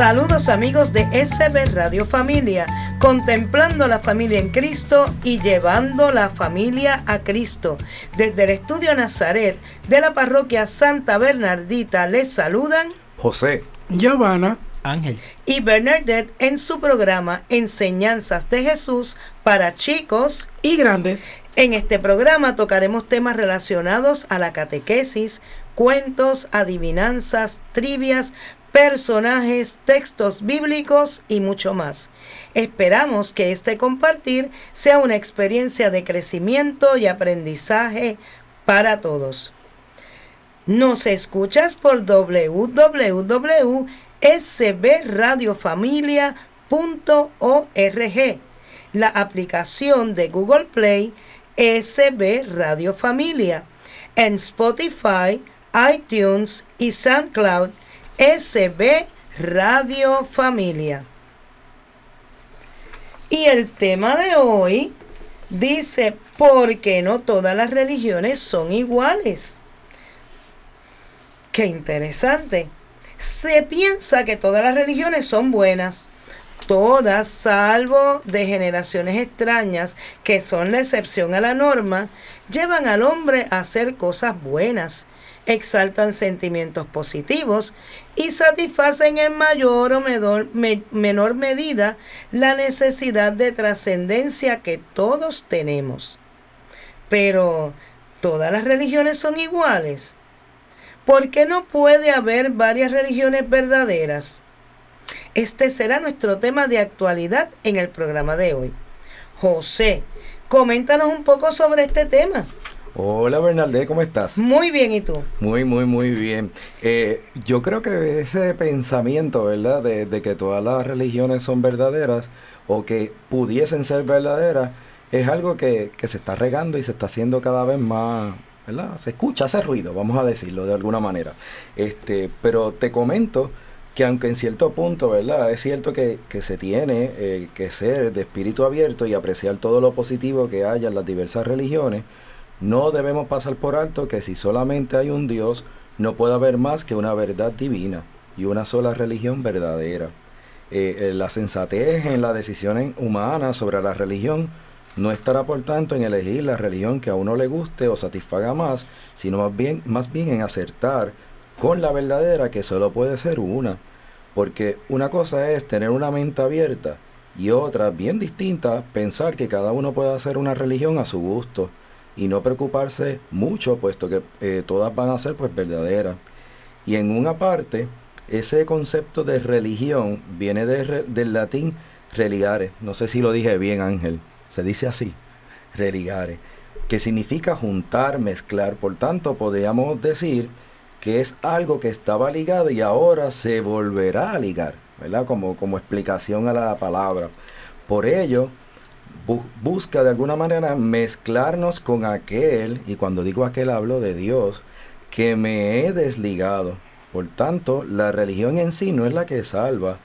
Saludos amigos de SB Radio Familia, contemplando la familia en Cristo y llevando la familia a Cristo. Desde el estudio Nazaret de la parroquia Santa Bernardita les saludan José, Giovanna, Ángel. y Bernadette en su programa Enseñanzas de Jesús para chicos. Y grandes. En este programa tocaremos temas relacionados a la catequesis, cuentos, adivinanzas, trivias, personajes, textos bíblicos y mucho más. Esperamos que este compartir sea una experiencia de crecimiento y aprendizaje para todos. Nos escuchas por www.sbradiofamilia.org, la aplicación de Google Play SB Radio Familia, en Spotify, iTunes y SoundCloud SB Radio Familia. Y el tema de hoy dice, porque no todas las religiones son iguales. Qué interesante. Se piensa que todas las religiones son buenas. Todas, salvo de generaciones extrañas, que son la excepción a la norma, llevan al hombre a hacer cosas buenas exaltan sentimientos positivos y satisfacen en mayor o menor, medida la necesidad de trascendencia que todos tenemos. Pero, ¿todas las religiones son iguales? ¿Por qué no puede haber varias religiones verdaderas? Este será nuestro tema de actualidad en el programa de hoy. José, coméntanos un poco sobre este tema. Hola Bernaldé, ¿cómo estás? Muy bien, ¿y tú? Muy, muy, muy bien. Eh, yo creo que ese pensamiento, ¿verdad? De, que todas las religiones son verdaderas o que pudiesen ser verdaderas, es algo que, se está regando y se está haciendo cada vez más, ¿verdad? Se escucha, hace ruido, vamos a decirlo de alguna manera. Este, pero te comento que aunque en cierto punto, ¿verdad? Es cierto que, se tiene eh, que ser de espíritu abierto y apreciar todo lo positivo que haya en las diversas religiones, no debemos pasar por alto que si solamente hay un Dios, no puede haber más que una verdad divina y una sola religión verdadera. Eh, eh, la sensatez en las decisiones humanas sobre la religión no estará por tanto en elegir la religión que a uno le guste o satisfaga más, sino más bien, más bien en acertar con la verdadera que solo puede ser una. Porque una cosa es tener una mente abierta y otra, bien distinta, pensar que cada uno puede hacer una religión a su gusto y no preocuparse mucho, puesto que eh, todas van a ser pues verdaderas. Y en una parte, ese concepto de religión viene del latín religare. No sé si lo dije bien, Ángel. Se dice así, religare, que significa juntar, mezclar. Por tanto, podríamos decir que es algo que estaba ligado y ahora se volverá a ligar, ¿verdad? Como, como explicación a la palabra. Por ello, busca de alguna manera mezclarnos con aquel, y cuando digo aquel hablo de Dios, que me he desligado. Por tanto, la religión en sí no es la que salva,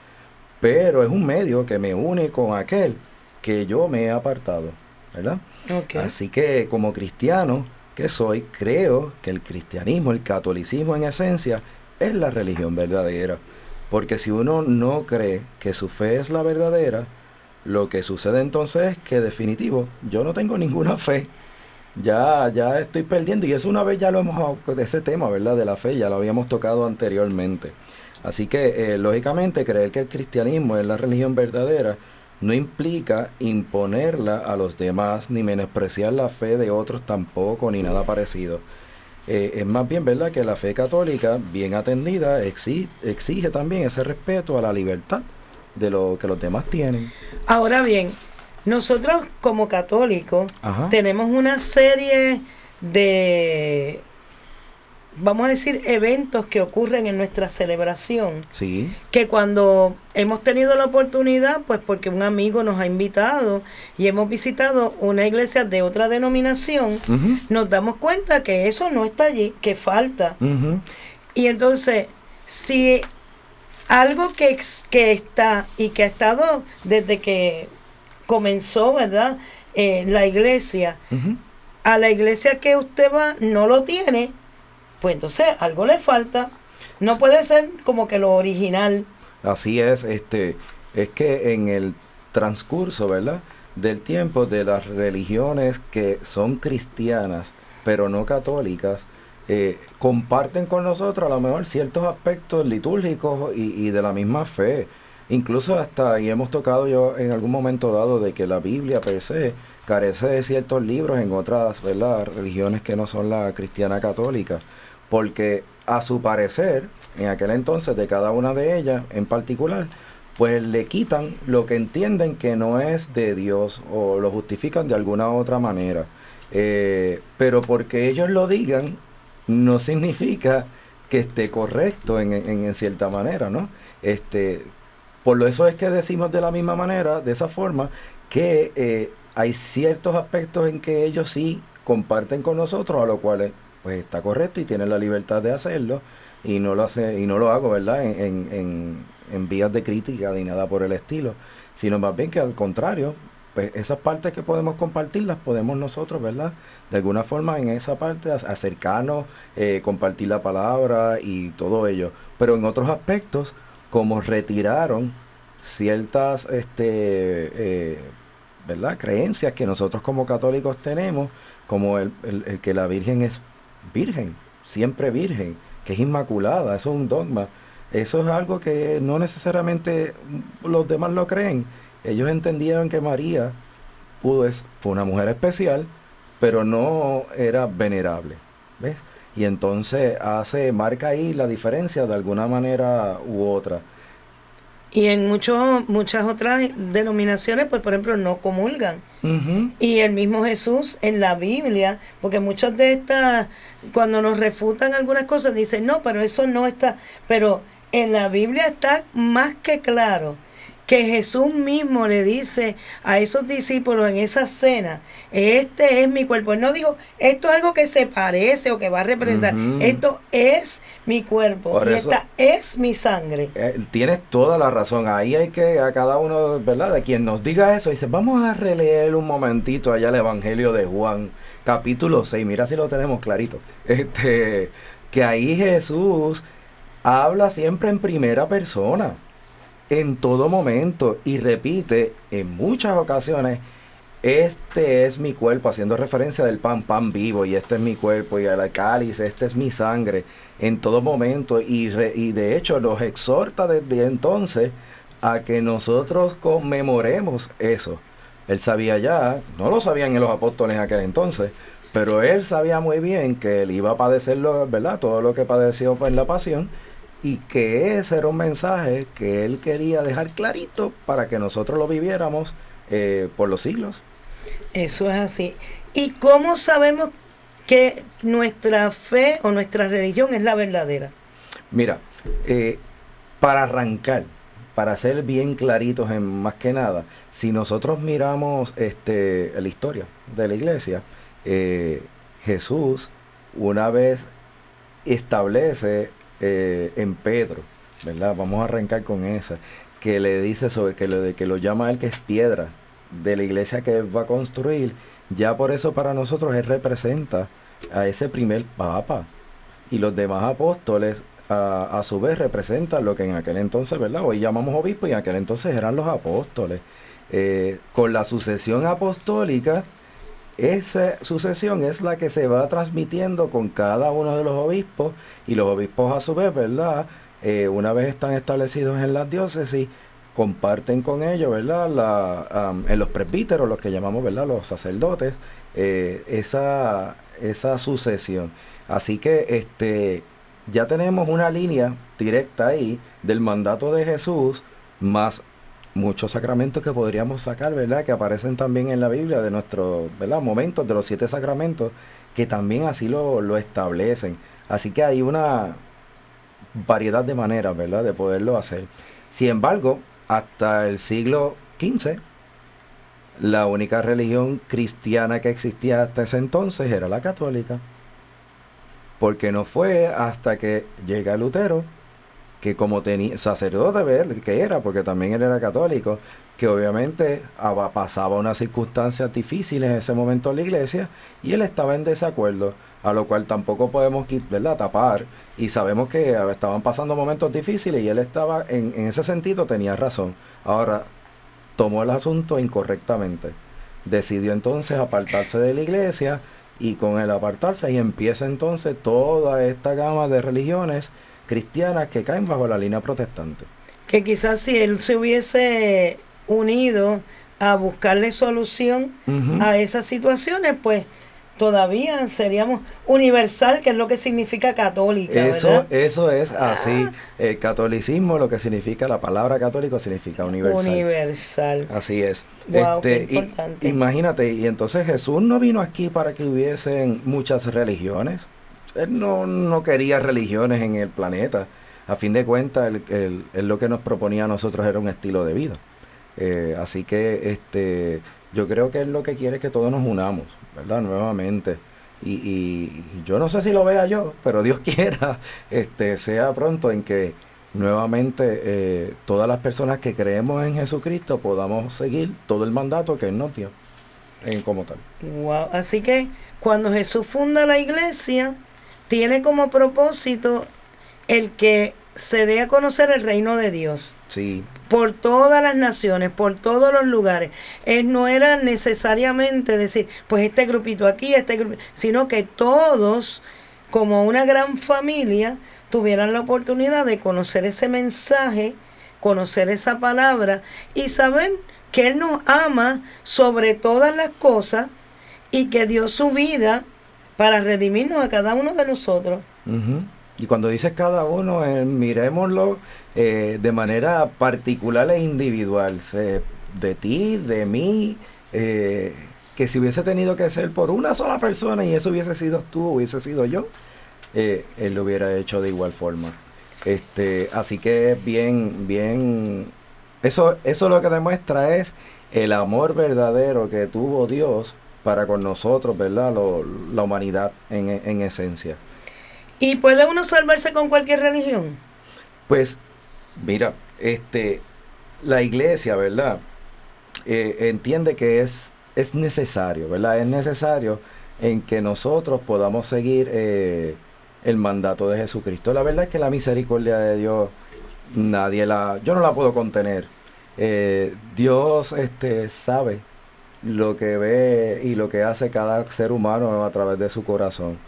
pero es un medio que me une con aquel que yo me he apartado, ¿verdad? Así que como cristiano que soy, creo que el cristianismo, el catolicismo en esencia, es la religión verdadera. Porque si uno no cree que su fe es la verdadera, lo que sucede entonces es que definitivo, yo no tengo ninguna fe. Ya, ya estoy perdiendo. Y eso una vez ya lo hemos ese tema, ¿verdad? De la fe, ya lo habíamos tocado anteriormente. Así que, eh, lógicamente, creer que el cristianismo es la religión verdadera no implica imponerla a los demás, ni menospreciar la fe de otros tampoco, ni nada parecido. Eh, es más bien verdad que la fe católica, bien atendida, exige también ese respeto a la libertad de lo que los demás tienen. Ahora bien, nosotros como católicos tenemos una serie de vamos a decir, eventos que ocurren en nuestra celebración. Sí. Que cuando hemos tenido la oportunidad, pues porque un amigo nos ha invitado y hemos visitado una iglesia de otra denominación, nos damos cuenta que eso no está allí, que falta. Y entonces, si algo que, que está y que ha estado desde que comenzó, ¿verdad? Eh, la iglesia, a la iglesia que usted va no lo tiene, pues entonces algo le falta. No puede ser como que lo original. Así es, este, es que en el transcurso, ¿verdad? Del tiempo de las religiones que son cristianas, pero no católicas, eh, comparten con nosotros a lo mejor ciertos aspectos litúrgicos y, de la misma fe. Incluso hasta, y hemos tocado yo en algún momento dado, de que la Biblia per se carece de ciertos libros en otras ¿verdad? religiones que no son la cristiana católica, porque a su parecer, en aquel entonces de cada una de ellas en particular, pues le quitan lo que entienden que no es de Dios o lo justifican de alguna otra manera. Eh, pero porque ellos lo digan, no significa que esté correcto en, en- cierta manera, ¿no? Este, por eso es que decimos de la misma manera, de esa forma, que eh, hay ciertos aspectos en que ellos sí comparten con nosotros, a lo cual pues está correcto y tienen la libertad de hacerlo y no lo hace y no lo hago, ¿verdad? En, en, en vías de crítica ni nada por el estilo, sino más bien que al contrario, pues esas partes que podemos compartir las podemos nosotros, ¿verdad? De alguna forma en esa parte ac- acercarnos, eh, compartir la palabra y todo ello. Pero en otros aspectos, como retiraron ciertas, este, eh, ¿verdad? Creencias que nosotros como católicos tenemos, como el- el que la Virgen es virgen, siempre virgen, que es inmaculada, eso es un dogma. Eso es algo que no necesariamente los demás lo creen. Ellos entendieron que María pudo, es, fue una mujer especial, pero no era venerable. ¿Ves? Y entonces hace, marca ahí la diferencia de alguna manera u otra. Y en muchos muchas otras denominaciones, pues por ejemplo, no comulgan. Y el mismo Jesús en la Biblia, porque muchas de estas, cuando nos refutan algunas cosas, dicen, no, pero eso no está. Pero en la Biblia está más que claro que Jesús mismo le dice a esos discípulos en esa cena, este es mi cuerpo. Él no dijo, esto es algo que se parece o que va a representar, esto es mi cuerpo Por y eso- esta es mi sangre. Eh, tienes toda la razón. Ahí hay que, a cada uno, ¿verdad? De quien nos diga eso, dice, vamos a releer un momentito allá el Evangelio de Juan, capítulo 6. Mira si lo tenemos clarito. Este, que ahí Jesús habla siempre en primera persona, en todo momento, y repite en muchas ocasiones, este es mi cuerpo, haciendo referencia del pan, pan vivo, y este es mi cuerpo, y al cáliz, este es mi sangre, en todo momento, y, re- y de hecho nos exhorta desde entonces a que nosotros conmemoremos eso. Él sabía ya, no lo sabían en los apóstoles en aquel entonces, pero él sabía muy bien que él iba a padecerlo, ¿verdad? Todo lo que padeció en la pasión, y que ese era un mensaje que él quería dejar clarito para que nosotros lo viviéramos eh, por los siglos. Eso es así. ¿Y cómo sabemos que nuestra fe o nuestra religión es la verdadera? Mira, eh, para arrancar, para ser bien claritos en más que nada, si nosotros miramos este, la historia de la iglesia, eh, Jesús una vez establece eh, en Pedro, ¿verdad? Vamos a arrancar con esa, que le dice sobre que lo, de que lo llama él que es piedra de la iglesia que él va a construir, ya por eso para nosotros él representa a ese primer papa y los demás apóstoles a, a su vez representan lo que en aquel entonces, ¿verdad? Hoy llamamos obispos y en aquel entonces eran los apóstoles. Eh, con la sucesión apostólica, esa sucesión es la que se va transmitiendo con cada uno de los obispos y los obispos a su vez, ¿verdad? Eh, una vez están establecidos en las diócesis, comparten con ellos, ¿verdad? La, en los presbíteros, los que llamamos, ¿verdad? Los sacerdotes, eh, esa, esa sucesión. Así que este, ya tenemos una línea directa ahí del mandato de Jesús, más muchos sacramentos que podríamos sacar, ¿verdad? Que aparecen también en la Biblia de nuestros, ¿verdad? Momentos de los siete sacramentos que también así lo, lo establecen. Así que hay una variedad de maneras, ¿verdad?, de poderlo hacer. Sin embargo, hasta el siglo XV, la única religión cristiana que existía hasta ese entonces era la católica. Porque no fue hasta que llega Lutero, que como tenía sacerdote ver que era, porque también él era católico, que obviamente pasaba unas circunstancias difíciles en ese momento en la iglesia y él estaba en desacuerdo, a lo cual tampoco podemos tapar y sabemos que estaban pasando momentos difíciles y él estaba en, en ese sentido tenía razón. Ahora, tomó el asunto incorrectamente. Decidió entonces apartarse de la iglesia y con el apartarse y empieza entonces toda esta gama de religiones cristianas que caen bajo la línea protestante. Que quizás si él se hubiese unido a buscarle solución a esas situaciones, pues todavía seríamos universal, que es lo que significa católica. Eso, eso es así. Ah. El catolicismo, lo que significa la palabra católico, significa universal. Universal. Así es. este, imagínate, y entonces Jesús no vino aquí para que hubiesen muchas religiones. Él no, no quería religiones en el planeta. A fin de cuentas, él, lo que nos proponía a nosotros era un estilo de vida. Eh, así que este yo creo que es lo que quiere que todos nos unamos, ¿verdad? Nuevamente. Y, yo no sé si lo vea yo, pero Dios quiera, este, sea pronto en que nuevamente eh, todas las personas que creemos en Jesucristo podamos seguir todo el mandato que Él nos dio en como tal. Wow. Así que cuando Jesús funda la iglesia, tiene como propósito el que se dé a conocer el reino de Dios. Sí por todas las naciones, por todos los lugares. Es, no era necesariamente decir, pues este grupito aquí, este grupito, sino que todos, como una gran familia, tuvieran la oportunidad de conocer ese mensaje, conocer esa palabra y saber que Él nos ama sobre todas las cosas y que dio su vida para redimirnos a cada uno de nosotros. Y cuando dices cada uno, eh, miremoslo eh, de manera particular e individual. de ti, de mí, eh, que si hubiese tenido que ser por una sola persona y eso hubiese sido tú, hubiese sido yo, él lo hubiera hecho de igual forma. Este, así que bien, bien, eso, eso lo que demuestra es el amor verdadero que tuvo Dios para con nosotros, ¿verdad? la humanidad en, en esencia. ¿Y puede uno salvarse con cualquier religión? Pues, mira, este, la iglesia, ¿verdad? Eh, entiende que es, es necesario, ¿verdad? Es necesario en que nosotros podamos seguir eh, el mandato de Jesucristo. La verdad es que la misericordia de Dios, nadie la, yo no la puedo contener. Eh, Dios este, sabe lo que ve y lo que hace cada ser humano a través de su corazón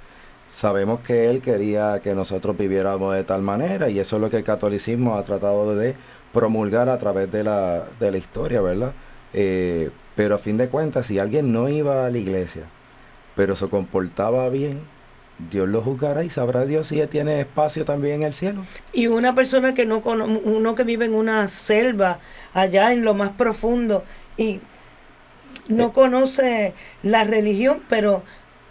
sabemos que él quería que nosotros viviéramos de tal manera y eso es lo que el catolicismo ha tratado de promulgar a través de la, de la historia, ¿verdad? Eh, pero a fin de cuentas, si alguien no iba a la iglesia, pero se comportaba bien, Dios lo juzgará y sabrá Dios si tiene espacio también en el cielo. Y una persona que no uno que vive en una selva allá en lo más profundo y no eh. conoce la religión, pero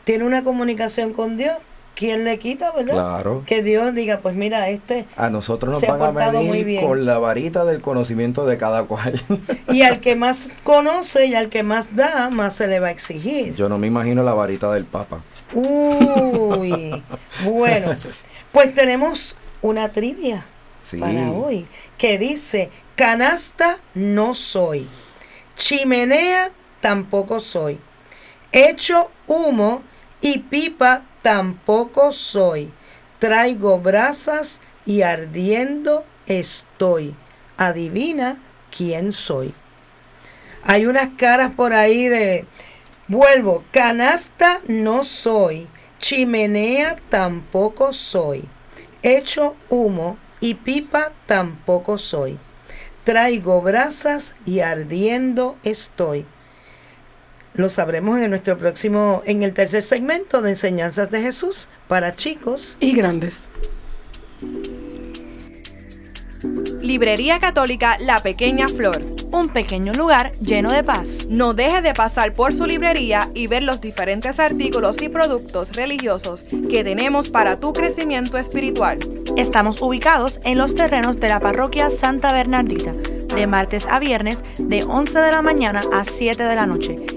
tiene una comunicación con Dios, ¿quién le quita, verdad? Claro. Que Dios diga, pues mira, este. A nosotros nos van a medir con la varita del conocimiento de cada cual. y al que más conoce y al que más da, más se le va a exigir. Yo no me imagino la varita del Papa. Uy, bueno, pues tenemos una trivia para hoy que dice: canasta no soy, chimenea tampoco soy, hecho humo y pipa tampoco soy. Traigo brasas y ardiendo estoy. Adivina quién soy. Hay unas caras por ahí de... Vuelvo, canasta no soy, chimenea tampoco soy, hecho humo y pipa tampoco soy. Traigo brasas y ardiendo estoy. Lo sabremos en nuestro próximo, en el tercer segmento de Enseñanzas de Jesús para chicos y grandes. Librería Católica La Pequeña Flor un pequeño lugar lleno de paz. No deje de pasar por su librería y ver los diferentes artículos y productos religiosos que tenemos para tu crecimiento espiritual. Estamos ubicados en los terrenos de la parroquia Santa Bernardita, de martes a viernes de 11 de la mañana a 7 de la noche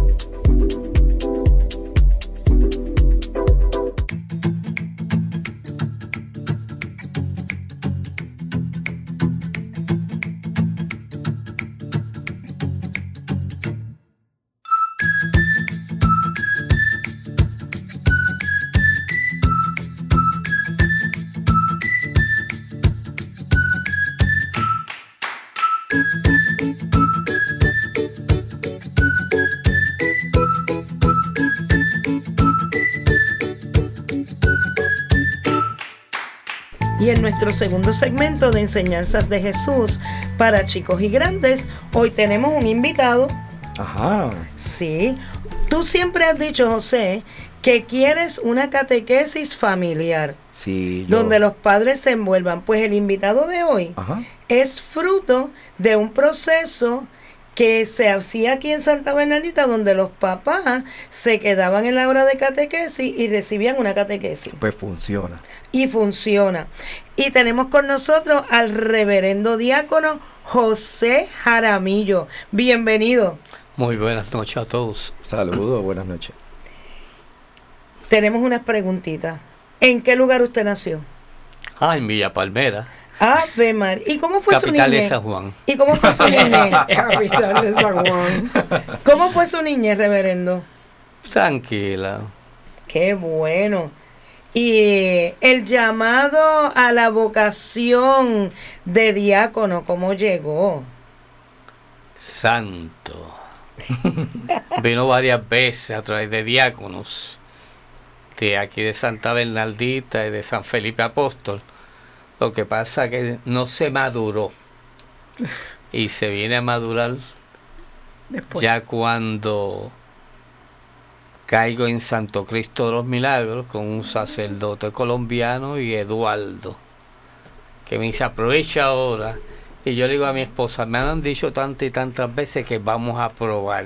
Nuestro segundo segmento de enseñanzas de Jesús para chicos y grandes, hoy tenemos un invitado. Ajá. Sí, tú siempre has dicho, José, que quieres una catequesis familiar. Sí, yo- Donde los padres se envuelvan. Pues el invitado de hoy Ajá. es fruto de un proceso que se hacía aquí en Santa Bernardita, donde los papás se quedaban en la hora de catequesis y recibían una catequesis. Pues funciona. Y funciona. Y tenemos con nosotros al reverendo diácono José Jaramillo. Bienvenido. Muy buenas noches a todos. Saludos, buenas noches. Tenemos unas preguntitas. ¿En qué lugar usted nació? Ah, en Villa Palmera, Ave María. ¿Y cómo fue su capital de niñez? San Juan. ¿Y cómo fue su niñez? Capital de San Juan. ¿Cómo fue su niñez, reverendo? Tranquila. Qué bueno. Y el llamado a la vocación de diácono, ¿cómo llegó? Santo. Vino varias veces a través de diáconos de aquí de Santa Bernaldita y de San Felipe Apóstol. Lo que pasa que no se maduró. Y se viene a madurar Después. ya cuando caigo en Santo Cristo de los Milagros con un sacerdote colombiano y Eduardo, que me dice aprovecha ahora. Y yo le digo a mi esposa, me han dicho tantas y tantas veces que vamos a probar.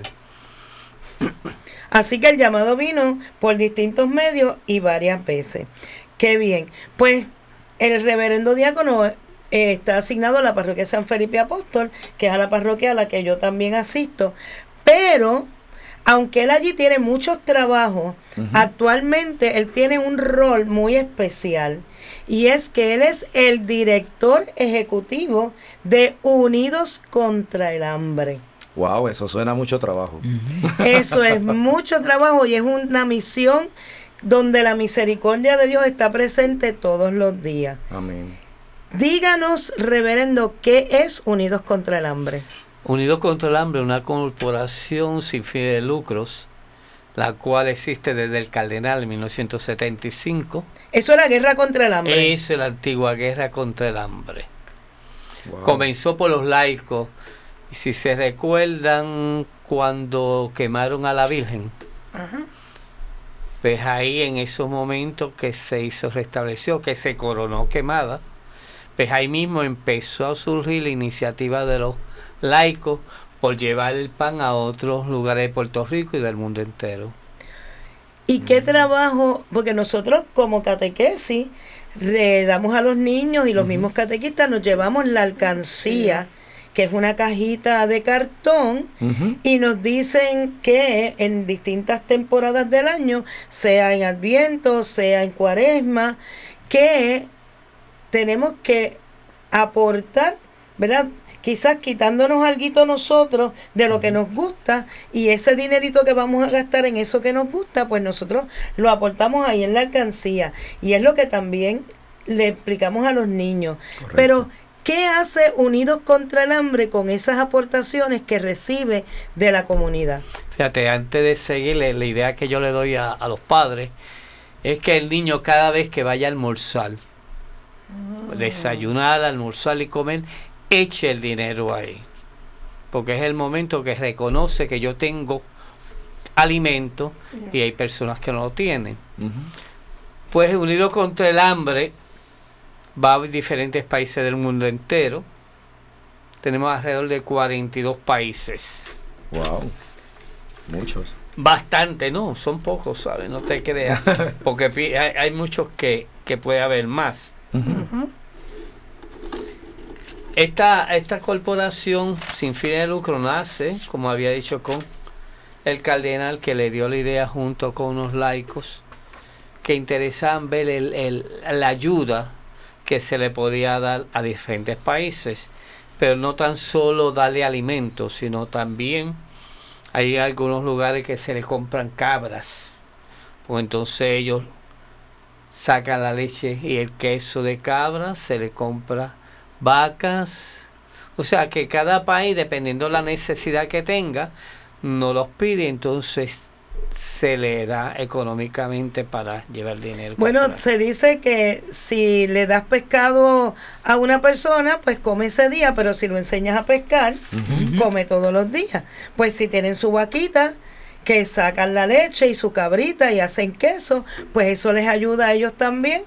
Así que el llamado vino por distintos medios y varias veces. Qué bien. Pues el reverendo diácono eh, está asignado a la parroquia San Felipe Apóstol, que es a la parroquia a la que yo también asisto. Pero, aunque él allí tiene muchos trabajos, actualmente él tiene un rol muy especial. Y es que él es el director ejecutivo de Unidos contra el Hambre. Wow, eso suena a mucho trabajo. Eso es mucho trabajo y es una misión donde la misericordia de Dios está presente todos los días. Amén. Díganos, reverendo, ¿qué es Unidos contra el Hambre? Unidos contra el Hambre, una corporación sin fin de lucros, la cual existe desde el Cardenal en 1975. Eso era guerra contra el hambre. Es la antigua guerra contra el hambre. Wow. Comenzó por los laicos. Y si se recuerdan cuando quemaron a la Virgen, pues ahí en esos momentos que se hizo, restableció, que se coronó quemada, pues ahí mismo empezó a surgir la iniciativa de los laicos por llevar el pan a otros lugares de Puerto Rico y del mundo entero. ¿Y qué trabajo? Porque nosotros como catequesis le damos a los niños y los mismos catequistas nos llevamos la alcancía, que es una cajita de cartón, y nos dicen que en distintas temporadas del año, sea en Adviento, sea en Cuaresma, que tenemos que aportar, ¿verdad? Quizás quitándonos algo nosotros de lo que nos gusta y ese dinerito que vamos a gastar en eso que nos gusta, pues nosotros lo aportamos ahí en la alcancía. Y es lo que también le explicamos a los niños. Correcto. Pero, ¿qué hace Unidos contra el Hambre con esas aportaciones que recibe de la comunidad? Fíjate, antes de seguirle, la idea que yo le doy a, a los padres es que el niño cada vez que vaya a almorzar, desayunar, almorzar y comer, eche el dinero ahí. porque es el momento que reconoce que yo tengo alimento y hay personas que no lo tienen. Pues unido contra el hambre, va a diferentes países del mundo entero. Tenemos alrededor de 42 países. Wow. Muchos. Bastante, no, son pocos, ¿sabes? No te creas. Porque hay, hay muchos que, que puede haber más. Esta, esta corporación sin fines de lucro nace, como había dicho con el cardenal que le dio la idea junto con unos laicos que interesaban ver el- el- la ayuda que se le podía dar a diferentes países, pero no tan solo darle alimentos, sino también hay algunos lugares que se le compran cabras, pues entonces ellos sacan la leche y el queso de cabra, se le compra vacas. O sea que cada país, dependiendo la necesidad que tenga, no los pide, entonces se le da económicamente para llevar dinero. Bueno, comprar. se dice que si le das pescado a una persona, pues come ese día, pero si lo enseñas a pescar, come todos los días. Pues si tienen su vaquita, que sacan la leche y su cabrita y hacen queso, pues eso les ayuda a ellos también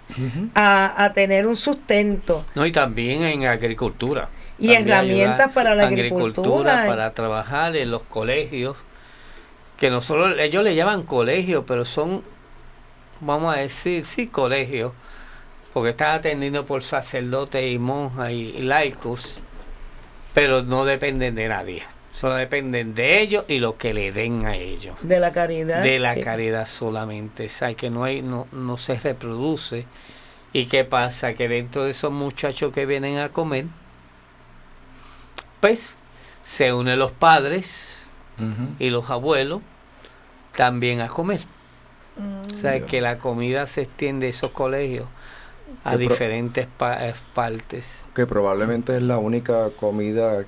a, a tener un sustento. No, y también en agricultura. Y herramientas para la a agricultura. para trabajar en los colegios, que nosotros, ellos le llaman colegios, pero son, vamos a decir, sí, colegios, porque están atendidos por sacerdotes y monjas y, y laicos, pero no dependen de nadie, solo dependen de ellos y lo que le den a ellos. De la caridad. De la caridad solamente, o sea, que no, hay, no, no se reproduce. ¿Y qué pasa? Que dentro de esos muchachos que vienen a comer, pues se unen los padres Y los abuelos también a comer. O sea, que la comida se extiende a esos colegios a diferentes pa- eh, partes. Que probablemente es la única comida,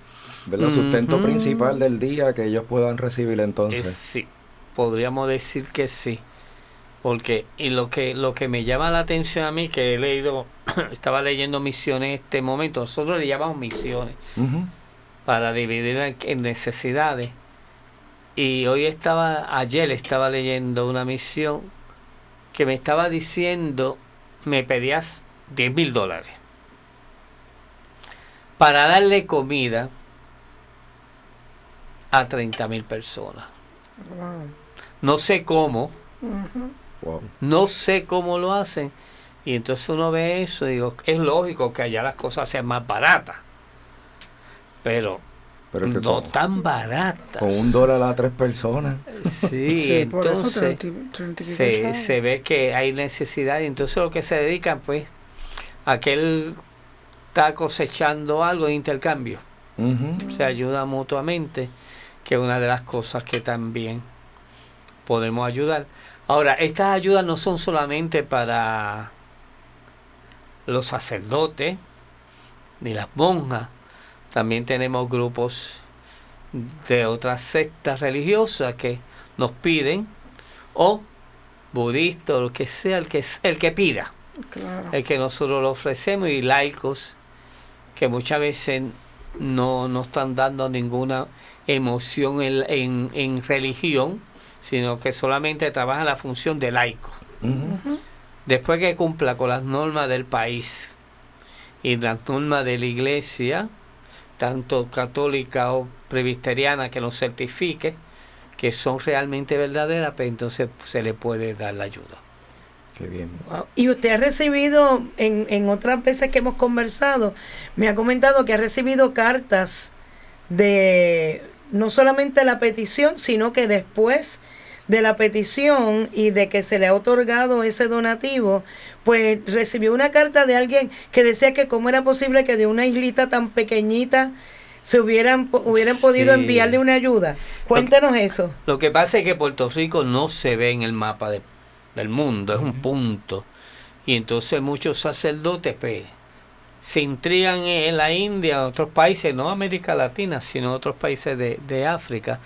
¿verdad? Sustento principal del día que ellos puedan recibir Es- entonces. sí, podríamos decir que sí. Porque, y lo que, lo que me llama la atención a mí, que he leído, estaba leyendo misiones en este momento, nosotros le llamamos misiones, para dividir en necesidades. Y hoy estaba, ayer estaba leyendo una misión que me estaba diciendo, me pedías 10 mil dólares para darle comida a 30 mil personas. No sé cómo, no sé cómo lo hacen. Y entonces uno ve eso y digo, es lógico que allá las cosas sean más baratas. Pero Pero es que no con, tan baratas. con un dólar a tres personas. Sí, entonces se, se ve que hay necesidad y entonces lo que se dedican pues a que él está cosechando algo de intercambio. Se ayuda mutuamente, que es una de las cosas que también podemos ayudar. Ahora, estas ayudas no son solamente para los sacerdotes ni las monjas. También tenemos grupos de otras sectas religiosas que nos piden, o budistas, o lo que sea, el que, el que pida Claro. el que nosotros lo ofrecemos y laicos que muchas veces no, no están dando ninguna emoción en, en- en religión, sino que solamente trabajan la función de laico. Después que cumpla con las normas del país y las normas de la iglesia, tanto católica o presbiteriana que nos certifique que son realmente verdaderas, pues entonces se le puede dar la ayuda. Qué bien. Wow. Y usted ha recibido, en, en otras veces que hemos conversado, me ha comentado que ha recibido cartas de no solamente la petición, sino que después de la petición y de que se le ha otorgado ese donativo, pues recibió una carta de alguien que decía que cómo era posible que de una islita tan pequeñita se hubieran, hubieran podido Sí. enviarle una ayuda. Cuéntenos eso. Lo que pasa es que Puerto Rico no se ve en el mapa de- del mundo, es un punto. Y entonces muchos sacerdotes pues, se intrigan en la India, en otros países, no América Latina, sino otros países de, de África,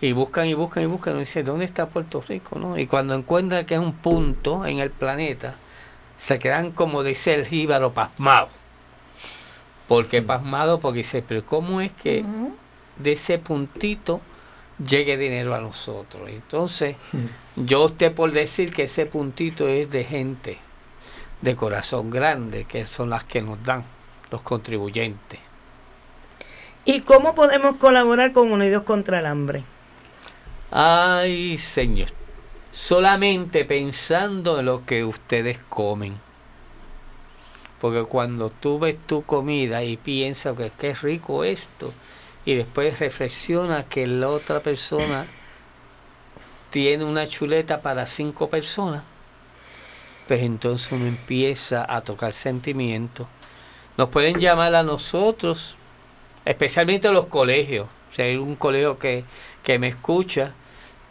y buscan y buscan y buscan y dicen, ¿dónde está Puerto Rico? ¿no? Y cuando encuentran que es un punto en el planeta, se quedan como dice el jíbaro pasmado. ¿Por qué pasmado? Porque dice, pero ¿cómo es que de ese puntito llegue dinero a nosotros. Entonces, yo opté por decir que ese puntito es de gente de corazón grande, que son las que nos dan los contribuyentes. ¿Y cómo podemos colaborar con Unidos contra el Hambre? Ay, Señor, solamente pensando en lo que ustedes comen. Porque cuando tú ves tu comida y piensas que qué rico esto, y después reflexiona que la otra persona tiene una chuleta para cinco personas, pues entonces uno empieza a tocar sentimientos. Nos pueden llamar a nosotros, especialmente a los colegios. Si hay un colegio que, que me escucha,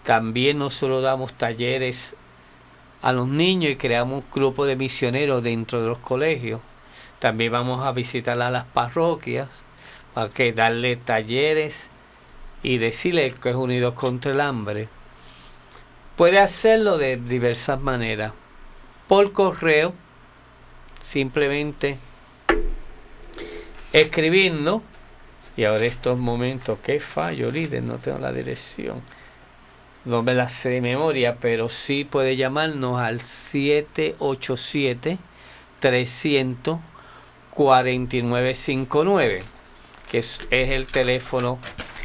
también nosotros damos talleres a los niños y creamos un grupo de misioneros dentro de los colegios. También vamos a visitar a las parroquias para que darle talleres y decirle que es Unidos contra el Hambre. Puede hacerlo de diversas maneras. Por correo, simplemente escribirnos. Y ahora estos momentos, qué fallo, líder, no tengo la dirección. No me la sé de memoria, pero sí puede llamarnos al 787 300 4959, que es, es el teléfono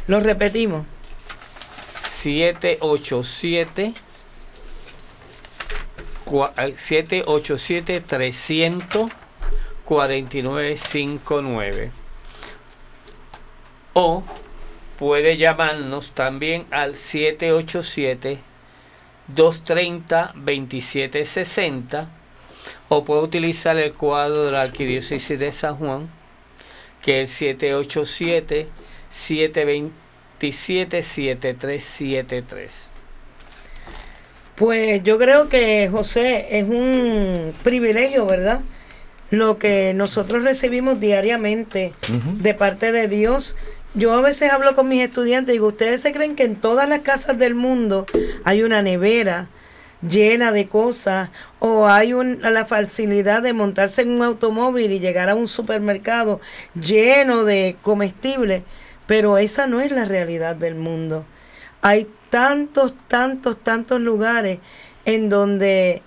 Lo repetimos. 787 cua- eh, 787 300 4959 o puede llamarnos también al 787 230 2760 o puede utilizar el cuadro de la Arquidiócesis de San Juan que es el 787 727 7373 Pues yo creo que José es un privilegio, ¿verdad? Lo que nosotros recibimos diariamente de parte de Dios. Yo a veces hablo con mis estudiantes y digo, ¿ustedes se creen que en todas las casas del mundo hay una nevera llena de cosas o hay un- la facilidad de montarse en un automóvil y llegar a un supermercado lleno de comestibles? Pero esa no es la realidad del mundo. Hay tantos, tantos, tantos lugares en donde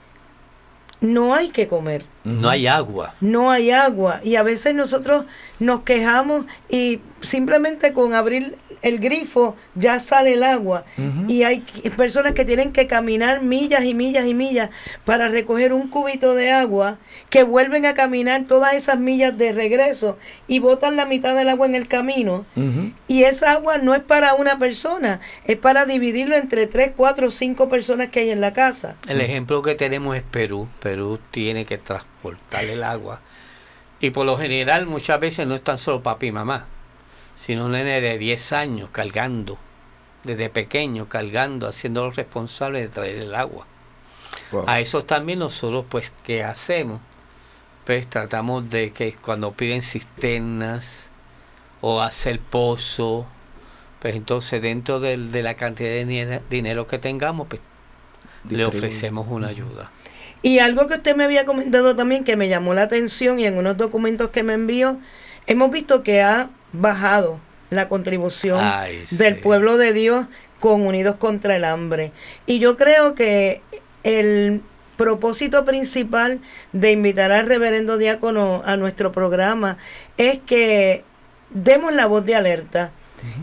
no hay que comer no hay agua. No hay agua. Y a veces nosotros nos quejamos y simplemente con abrir el grifo ya sale el agua. Y hay personas que tienen que caminar millas y millas y millas para recoger un cubito de agua que vuelven a caminar todas esas millas de regreso y botan la mitad del agua en el camino. Y esa agua no es para una persona es para dividirlo entre tres, cuatro, cinco personas que hay en la casa. El ejemplo que tenemos es Perú. Perú tiene que transportar el agua. Y por lo general muchas veces no es tan solo papi y mamá, sino un nene de 10 años cargando, desde pequeño cargando, haciéndolo responsable de traer el agua. Wow. A eso también nosotros pues, ¿qué hacemos? Pues tratamos de que cuando piden cisternas o hacer pozo, pues entonces dentro del- de, la cantidad de dinero, que tengamos, pues le ofrecemos una ayuda. Y algo que usted me había comentado también que me llamó la atención y en unos documentos que me envió, hemos visto que ha bajado la contribución Ay, del sí. pueblo de Dios con Unidos contra el Hambre. Y yo creo que el propósito principal de invitar al reverendo diácono a nuestro programa es que demos la voz de alerta.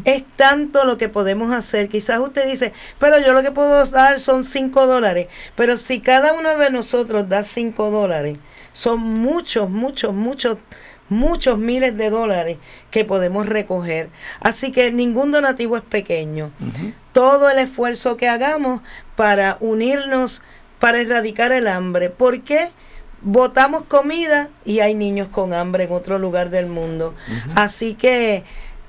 Es tanto lo que podemos hacer. Quizás usted dice, pero yo lo que puedo dar son 5 dólares. Pero si cada uno de nosotros da 5 dólares, son muchos, muchos, muchos, muchos miles de dólares que podemos recoger. Así que ningún donativo es pequeño. Todo el esfuerzo que hagamos para unirnos, para erradicar el hambre. ¿Por qué? Botamos comida y hay niños con hambre en otro lugar del mundo. Así que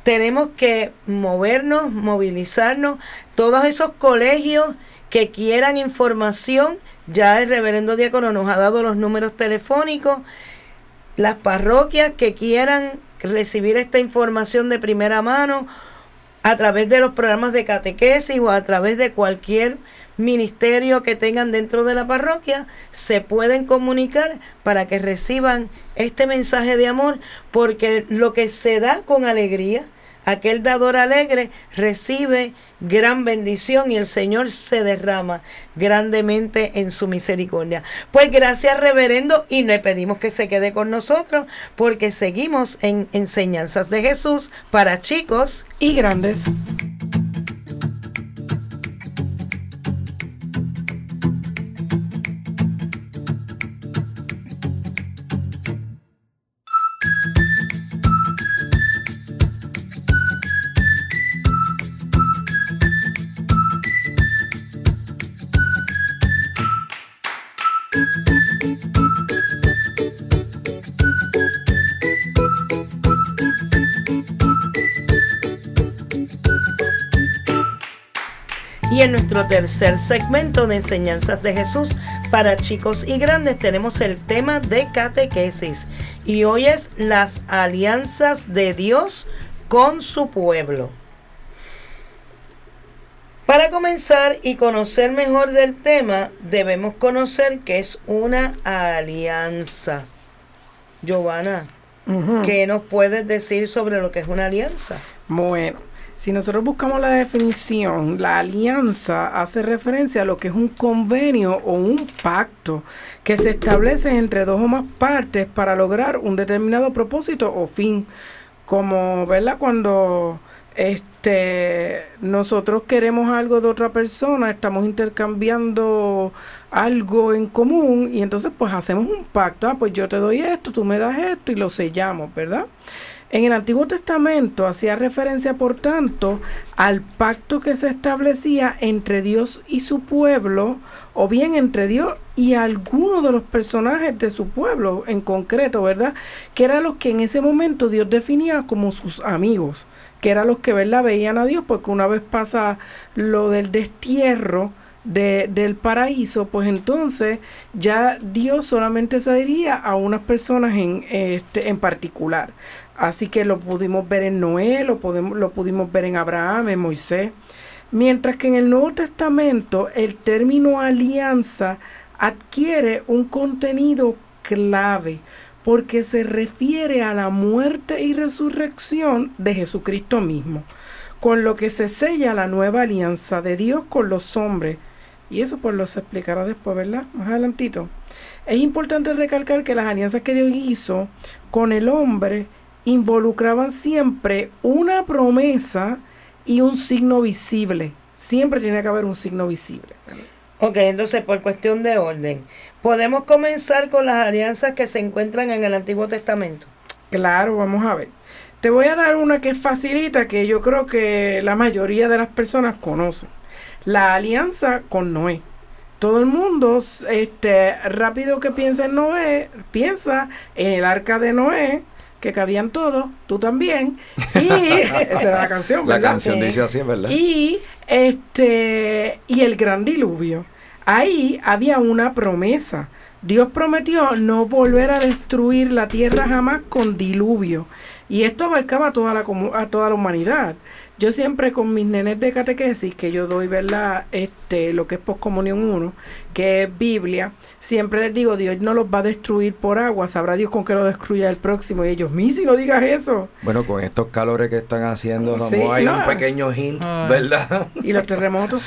tenemos que movernos, movilizarnos. Todos esos colegios que quieran información, ya el reverendo diácono nos ha dado los números telefónicos. Las parroquias que quieran recibir esta información de primera mano a través de los programas de catequesis o a través de cualquier ministerio que tengan dentro de la parroquia, se pueden comunicar para que reciban este mensaje de amor, porque lo que se da con alegría, aquel dador alegre recibe gran bendición y el Señor se derrama grandemente en su misericordia. Pues gracias reverendo y le pedimos que se quede con nosotros porque seguimos en enseñanzas de Jesús para chicos Y grandes. Nuestro tercer segmento de enseñanzas de Jesús para chicos y grandes tenemos el tema de catequesis. Y hoy es las alianzas de Dios con su pueblo. Para comenzar y conocer mejor del tema, debemos conocer que es una alianza. Giovanna. ¿qué nos puedes decir sobre lo que es una alianza? Bueno, si nosotros buscamos la definición, la alianza hace referencia a lo que es un convenio o un pacto que se establece entre dos o más partes para lograr un determinado propósito o fin. Como, ¿verdad? Cuando este nosotros queremos algo de otra persona, estamos intercambiando algo en común y entonces pues hacemos un pacto, ah, pues yo te doy esto, tú me das esto y lo sellamos, ¿verdad? En el Antiguo Testamento hacía referencia, por tanto, al pacto que se establecía entre Dios y su pueblo, o bien entre Dios y algunos de los personajes de su pueblo en concreto, ¿verdad? Que eran los que en ese momento Dios definía como sus amigos, que eran los que, ¿verdad? Veían a Dios, porque una vez pasa lo del destierro, de- del paraíso, pues entonces ya Dios solamente se diría a unas personas en, este, en particular. Así que lo pudimos ver en Noé, lo, podemos, lo pudimos ver en Abraham, en Moisés. Mientras que en el Nuevo Testamento el término alianza adquiere un contenido clave porque se refiere a la muerte y resurrección de Jesucristo mismo, con lo que se sella la nueva alianza de Dios con los hombres. Y eso pues lo se explicará después, ¿verdad? Más adelantito. Es importante recalcar que las alianzas que Dios hizo con el hombre involucraban siempre una promesa y un signo visible. Siempre tiene que haber un signo visible. Ok, entonces por cuestión de orden, podemos comenzar con las alianzas que se encuentran en el Antiguo Testamento. Claro, vamos a ver. Te voy a dar una que es facilita, que yo creo que la mayoría de las personas conocen. La alianza con Noé. Todo el mundo, este, rápido que piensa en Noé, piensa en el arca de Noé, que cabían todos, tú también. Y esa era la canción, La canción dice así, ¿verdad? Y este y el gran diluvio. Ahí había una promesa. Dios prometió no volver a destruir la tierra jamás con diluvio. Y esto abarcaba a toda la a toda la humanidad. Yo siempre con mis nenes de catequesis, que yo doy, ¿verdad? Este, lo que es poscomunión 1, que es Biblia, siempre les digo, Dios no los va a destruir por agua, sabrá Dios con qué lo destruya el próximo. Y ellos, mi, si no digas eso. Bueno, con estos calores que están haciendo, Sí, vamos, hay no. un pequeño hint, Ah. ¿verdad? y los terremotos.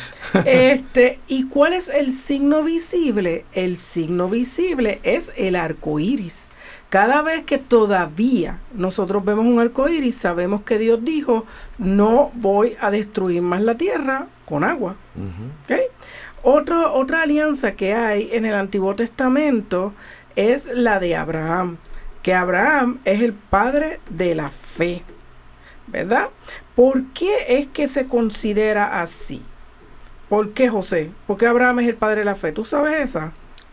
Este, ¿y cuál es el signo visible? El signo visible es el arco iris. Cada vez que todavía nosotros vemos un arco iris, sabemos que Dios dijo: No voy a destruir más la tierra con agua. Ujú. ¿ok? Otro- otra alianza que hay en el Antiguo Testamento es la de Abraham, que Abraham es el padre de la fe, ¿verdad? ¿Por qué es que se considera así? ¿Por qué José? ¿Por qué Abraham es el padre de la fe? ¿Tú sabes esa?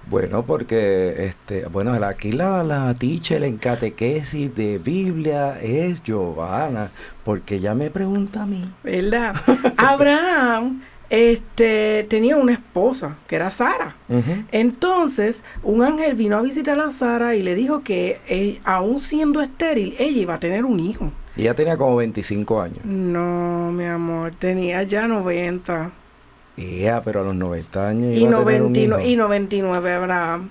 Bueno, porque este, bueno, aquí la, la teacher en catequesis de Biblia es Giovanna, porque ella me pregunta a mí. ¿Verdad? Abraham este, tenía una esposa, que era Sara. Entonces, un ángel vino a visitar a Sara y le dijo que eh, aún siendo estéril, ella iba a tener un hijo. Y ella tenía como 25 años. No, mi amor, tenía ya 90. Ella, pero a los 90 años Y, iba a tener un 99, hijo. y 99 Abraham.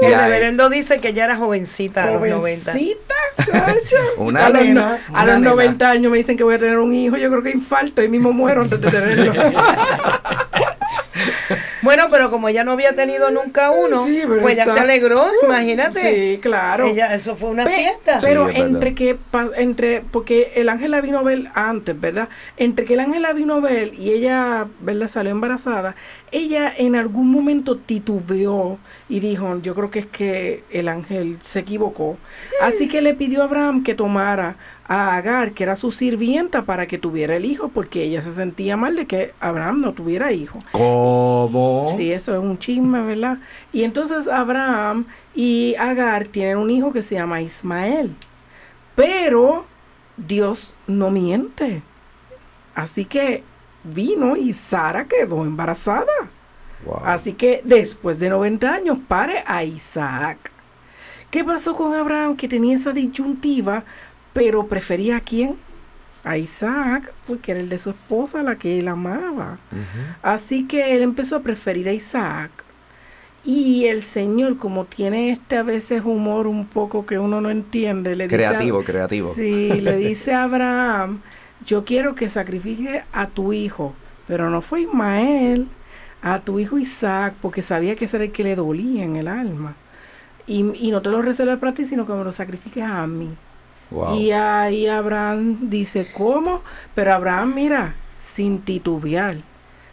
Y El reverendo dice que ella era jovencita a los 90. Jovencita, chacho. Una a los, nena, a una los nena. 90 años me dicen que voy a tener un hijo. Yo creo que infarto y mismo muero antes de tenerlo. Bueno, pero como ella no había tenido nunca uno, Sí, pues ya está- se alegró, imagínate. sí, claro. Ella, eso fue una Pe- fiesta. Pero Sí, entre que, pa- entre, porque el ángel la vino a ver antes, ¿verdad? Entre que el ángel la vino a ver y ella, ¿verdad? Salió embarazada, ella en algún momento titubeó y dijo, yo creo que es que el ángel se equivocó. Así que le pidió a Abraham que tomara a Agar, que era su sirvienta, para que tuviera el hijo, porque ella se sentía mal de que Abraham no tuviera hijo. ¿Cómo? Sí, eso es un chisme, ¿verdad? Y entonces Abraham y Agar tienen un hijo que se llama Ismael. Pero Dios no miente. Así que vino y Sara quedó embarazada. Wow. Así que después de 90 años pare a Isaac. ¿Qué pasó con Abraham que tenía esa disyuntiva, pero prefería a quién? A Isaac, porque era el de su esposa, la que él amaba. Así que él empezó a preferir a Isaac. Y el Señor, como tiene este a veces humor un poco que uno no entiende, le dice a- Creativo, creativo. Sí, le dice a Abraham, yo quiero que sacrifique a tu hijo, pero no fue Ismael, a tu hijo Isaac, porque sabía que ese era el que le dolía en el alma. Y, y no te lo reserve para ti, sino que me lo sacrifiques a mí. Wow. Y ahí Abraham dice, ¿cómo? Pero Abraham, mira, sin titubear,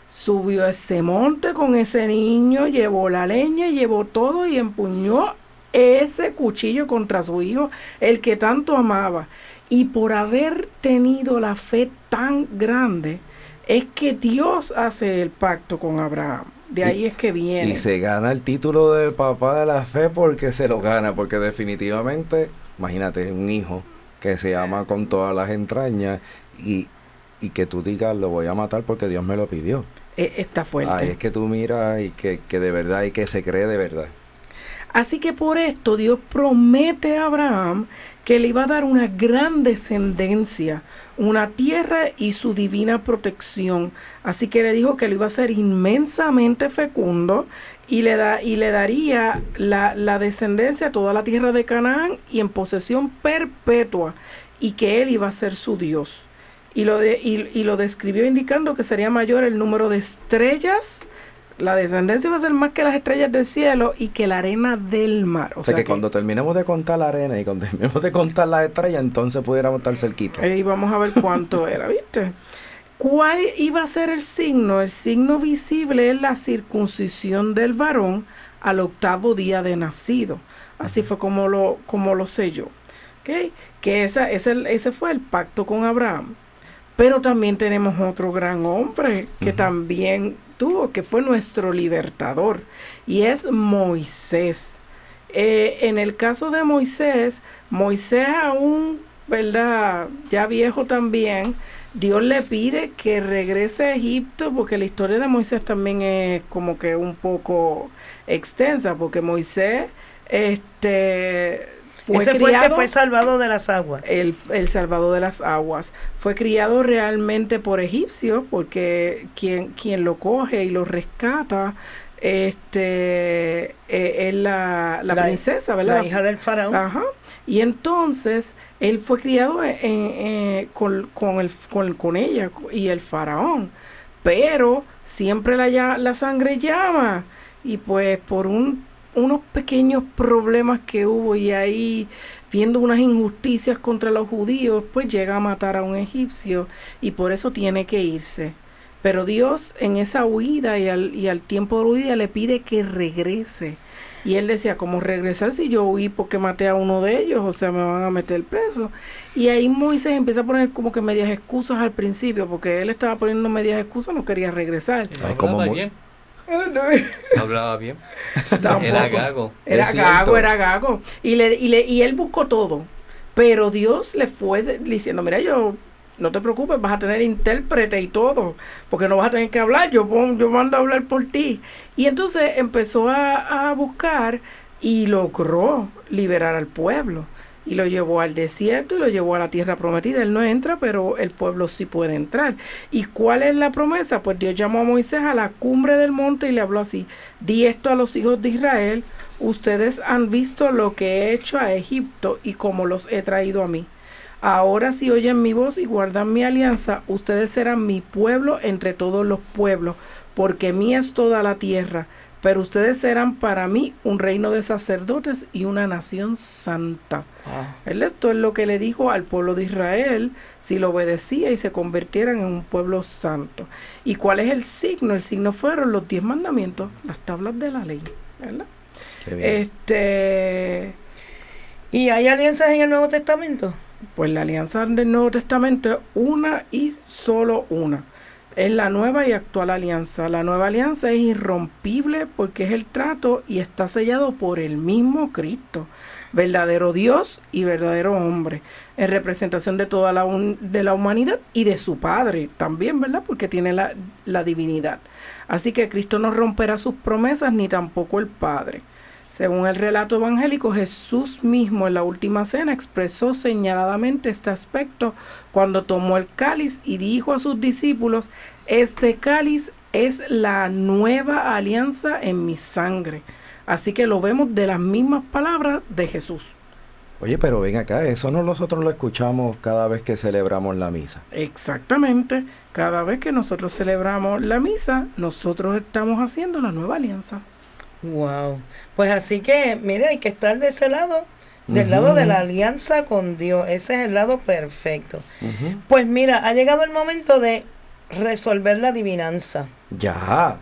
subió a ese monte con ese niño, llevó la leña, llevó todo y empuñó ese cuchillo contra su hijo, el que tanto amaba. Y por haber tenido la fe tan grande, es que Dios hace el pacto con Abraham. De ahí es que viene. Y se gana el título de papá de la fe porque se lo gana, porque definitivamente, imagínate, un hijo que se ama con todas las entrañas y, y que tú digas, lo voy a matar porque Dios me lo pidió. Eh, está fuerte. Ahí es que tú miras y que, que de verdad y que se cree de verdad. Así que por esto Dios promete a Abraham que le iba a dar una gran descendencia, una tierra y su divina protección. Así que le dijo que lo iba a hacer inmensamente fecundo y le, da, y le daría la, descendencia a toda la tierra de Canaán y en posesión perpetua y que él iba a ser su Dios. Y lo, de, y lo describió indicando que sería mayor el número de estrellas la descendencia va a ser más que las estrellas del cielo y que la arena del mar. O, O sea, que, cuando terminemos de contar la arena y cuando terminemos de contar las estrellas, entonces pudiéramos estar cerquita. Y vamos a ver cuánto era, ¿viste? ¿Cuál iba a ser el signo? El signo visible es la circuncisión del varón al octavo día de nacido. Así fue como lo, como lo selló. ¿ok? Que esa, ese, ese fue el pacto con Abraham. Pero también tenemos otro gran hombre que también tuvo, que fue nuestro libertador, y es Moisés. Eh, en el caso de Moisés, Moisés aún, ¿verdad? Ya viejo también, Dios le pide que regrese a Egipto, porque la historia de Moisés también es como que un poco extensa, porque Moisés, este, fue Ese fue el que criado- fue salvado de las aguas. el, el salvador de las aguas. Fue criado realmente por egipcios, porque quien, quien lo coge y lo rescata este eh, es la, la La- princesa, ¿verdad? La hija del faraón. Ajá. Y entonces él fue criado en- en- con, con, el, con, con ella y el faraón. Pero siempre la, la sangre llama. Y pues por un, unos pequeños problemas que hubo y ahí viendo unas injusticias contra los judíos, pues llega a matar a un egipcio y por eso tiene que irse. Pero Dios en esa huida y al, y al tiempo de la huida le pide que regrese. Y él decía, ¿cómo regresar si yo huí porque maté a uno de ellos? O sea, me van a meter preso. Y ahí Moisés empieza a poner como que medias excusas al principio, porque él estaba poniendo medias excusas, no quería regresar. Ay, como. Hablaba bien. Tampoco. Era gago. Era Es cierto. gago, era gago. Y, le, y, le, y él buscó todo. Pero Dios le fue de- diciendo, mira, yo, no te preocupes, vas a tener intérprete y todo, porque no vas a tener que hablar, yo, yo mando a hablar por ti. Y entonces empezó a, a buscar y logró liberar al pueblo. Y lo llevó al desierto y lo llevó a la tierra prometida. Él no entra, pero el pueblo sí puede entrar. ¿Y cuál es la promesa? Pues Dios llamó a Moisés a la cumbre del monte y le habló así, di esto a los hijos de Israel, ustedes han visto lo que he hecho a Egipto y cómo los he traído a mí. Ahora si oyen mi voz y guardan mi alianza, ustedes serán mi pueblo entre todos los pueblos, porque mía es toda la tierra pero ustedes serán para mí un reino de sacerdotes y una nación santa. Esto es lo que le dijo al pueblo de Israel si lo obedecía y se convirtieran en un pueblo santo. ¿Y cuál es el signo? El signo fueron los diez mandamientos, las tablas de la ley. ¿verdad? Este. ¿Y hay alianzas en el Nuevo Testamento? Pues la alianza del Nuevo Testamento es una y solo una es la nueva y actual alianza. La nueva alianza es irrompible porque es el trato y está sellado por el mismo Cristo, verdadero Dios y verdadero hombre, en representación de toda la, de la humanidad y de su Padre también, ¿verdad? Porque tiene la, la divinidad. Así que Cristo no romperá sus promesas ni tampoco el Padre. Según el relato evangélico, Jesús mismo en la última cena expresó señaladamente este aspecto cuando tomó el cáliz y dijo a sus discípulos, este cáliz es la nueva alianza en mi sangre. Así que lo vemos de las mismas palabras de Jesús. Oye, pero ven acá, eso no nosotros lo escuchamos cada vez que celebramos la misa. Exactamente, cada vez que nosotros celebramos la misa, nosotros estamos haciendo la nueva alianza. Wow. Pues así que, mire, hay que estar de ese lado, del lado de la alianza con Dios. Ese es el lado perfecto. Pues mira, ha llegado el momento de resolver la adivinanza. Ya.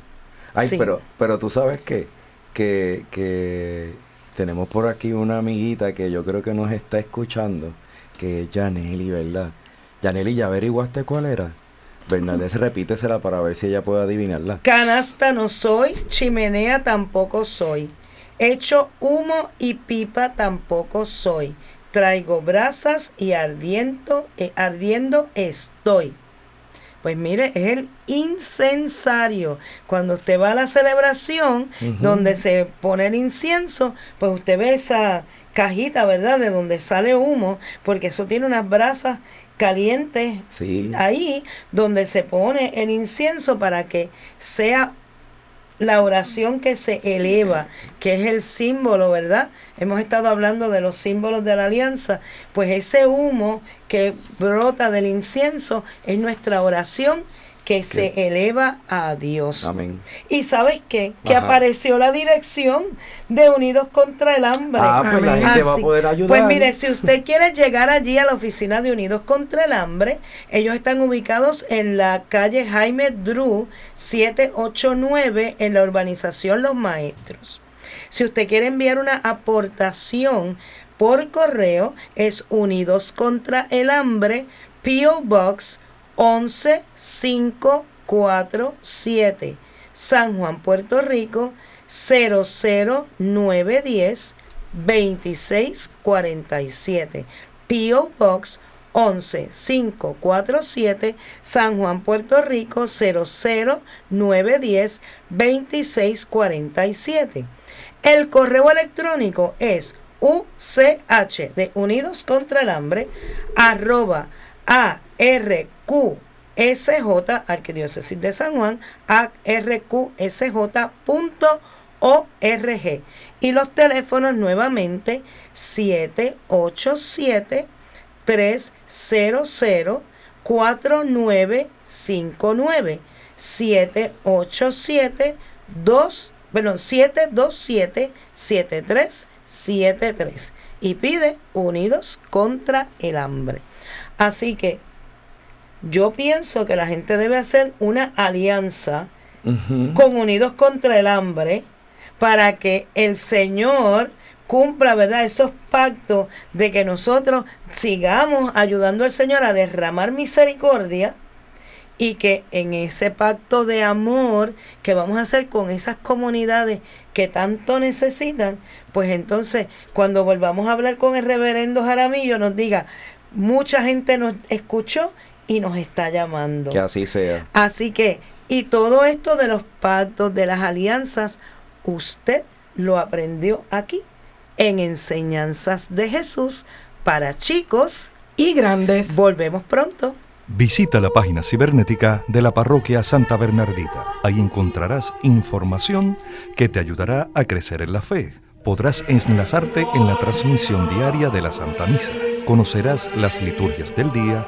Ay, pero, pero tú sabes que, que, que tenemos por aquí una amiguita que yo creo que nos está escuchando, que es Janely, ¿verdad? Janely, ¿ya averiguaste cuál era? Bernadette, repítesela para ver si ella puede adivinarla. Canasta no soy, chimenea tampoco soy. Hecho humo y pipa tampoco soy. Traigo brasas y ardiendo, eh, ardiendo estoy. Pues mire, es el incensario. Cuando usted va a la celebración, donde se pone el incienso, pues usted ve esa cajita, ¿verdad? De donde sale humo, porque eso tiene unas brasas caliente ahí donde se pone el incienso para que sea la oración que se eleva, que es el símbolo, ¿verdad? Hemos estado hablando de los símbolos de la alianza, pues ese humo que brota del incienso es nuestra oración que se eleva a Dios. Amén. Y sabes qué? Que apareció la dirección de Unidos contra el Hambre. Ah, pues la gente va a poder ayudar. Pues mire, si usted quiere llegar allí a la oficina de Unidos contra el Hambre, ellos están ubicados en la calle Jaime Drew 789 en la urbanización Los Maestros. Si usted quiere enviar una aportación por correo, es Unidos contra el Hambre, P.O. Box 11547, San Juan, Puerto Rico 00910 2647. P.O. Box 11547, San Juan, Puerto Rico 00910 2647. El correo electrónico es UCH de Unidos contra el Hambre arroba ARQSJ, Arquidiócesis de San Juan, arqsj.org. Y los teléfonos nuevamente 787 300 4959 787 2 perdón, 727 7373 y pide Unidos contra el Hambre. Así que yo pienso que la gente debe hacer una alianza con Unidos contra el Hambre para que el Señor cumpla, ¿verdad? Esos pactos de que nosotros sigamos ayudando al Señor a derramar misericordia y que en ese pacto de amor que vamos a hacer con esas comunidades que tanto necesitan, pues entonces cuando volvamos a hablar con el reverendo Jaramillo nos diga, mucha gente nos escuchó y nos está llamando. Que así sea. Así que, y todo esto de los pactos, de las alianzas, usted lo aprendió aquí en Enseñanzas de Jesús para chicos y grandes. Volvemos pronto. Visita la página cibernética de la parroquia Santa Bernardita. Ahí encontrarás información que te ayudará a crecer en la fe. Podrás enlazarte en la transmisión diaria de la Santa Misa. Conocerás las liturgias del día,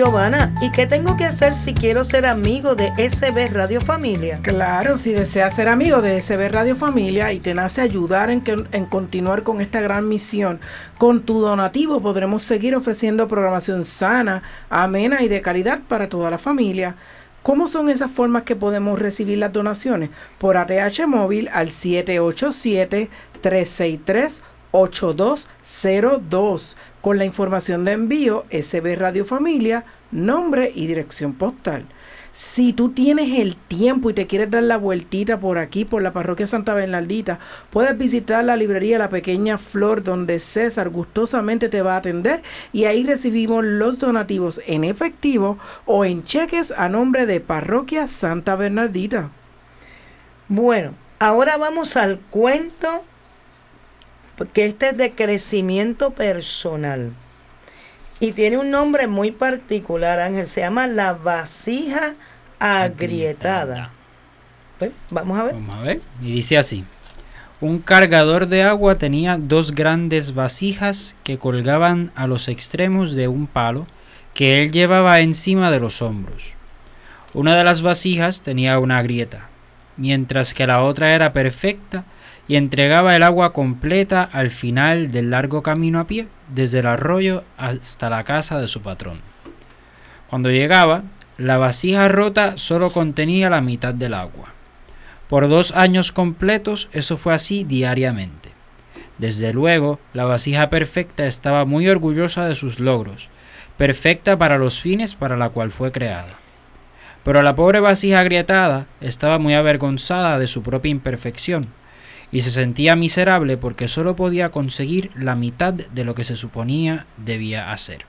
Giovanna, ¿y qué tengo que hacer si quiero ser amigo de SB Radio Familia? Claro, si deseas ser amigo de SB Radio Familia y te nace ayudar en, en continuar con esta gran misión, con tu donativo podremos seguir ofreciendo programación sana, amena y de calidad para toda la familia. ¿Cómo son esas formas que podemos recibir las donaciones? Por ATH móvil al 787-363-8202 con la información de envío SB Radio Familia, nombre y dirección postal. Si tú tienes el tiempo y te quieres dar la vueltita por aquí, por la parroquia Santa Bernardita, puedes visitar la librería La Pequeña Flor, donde César gustosamente te va a atender y ahí recibimos los donativos en efectivo o en cheques a nombre de Parroquia Santa Bernardita. Bueno, ahora vamos al cuento que este es de crecimiento personal. Y tiene un nombre muy particular, Ángel. Se llama la vasija agrietada. Pues, vamos a ver. Vamos a ver. Y dice así. Un cargador de agua tenía dos grandes vasijas que colgaban a los extremos de un palo que él llevaba encima de los hombros. Una de las vasijas tenía una grieta, mientras que la otra era perfecta y entregaba el agua completa al final del largo camino a pie, desde el arroyo hasta la casa de su patrón. Cuando llegaba, la vasija rota solo contenía la mitad del agua. Por dos años completos eso fue así diariamente. Desde luego, la vasija perfecta estaba muy orgullosa de sus logros, perfecta para los fines para la cual fue creada. Pero la pobre vasija agrietada estaba muy avergonzada de su propia imperfección y se sentía miserable porque solo podía conseguir la mitad de lo que se suponía debía hacer.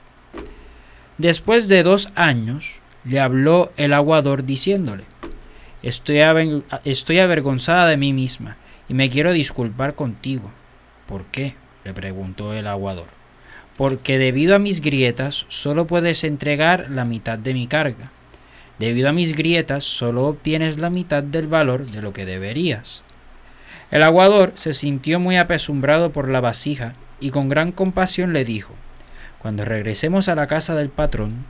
Después de dos años, le habló el aguador diciéndole, estoy, estoy avergonzada de mí misma y me quiero disculpar contigo. ¿Por qué? le preguntó el aguador. Porque debido a mis grietas solo puedes entregar la mitad de mi carga. Debido a mis grietas solo obtienes la mitad del valor de lo que deberías. El aguador se sintió muy apesumbrado por la vasija y con gran compasión le dijo, Cuando regresemos a la casa del patrón,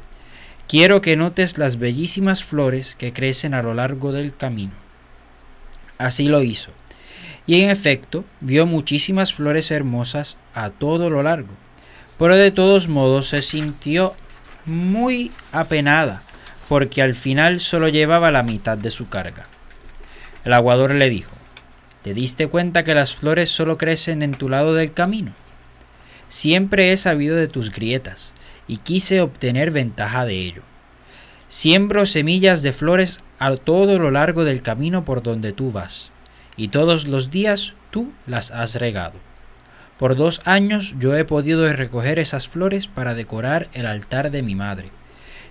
quiero que notes las bellísimas flores que crecen a lo largo del camino. Así lo hizo, y en efecto vio muchísimas flores hermosas a todo lo largo, pero de todos modos se sintió muy apenada, porque al final solo llevaba la mitad de su carga. El aguador le dijo, ¿Te diste cuenta que las flores solo crecen en tu lado del camino? Siempre he sabido de tus grietas y quise obtener ventaja de ello. Siembro semillas de flores a todo lo largo del camino por donde tú vas, y todos los días tú las has regado. Por dos años yo he podido recoger esas flores para decorar el altar de mi madre.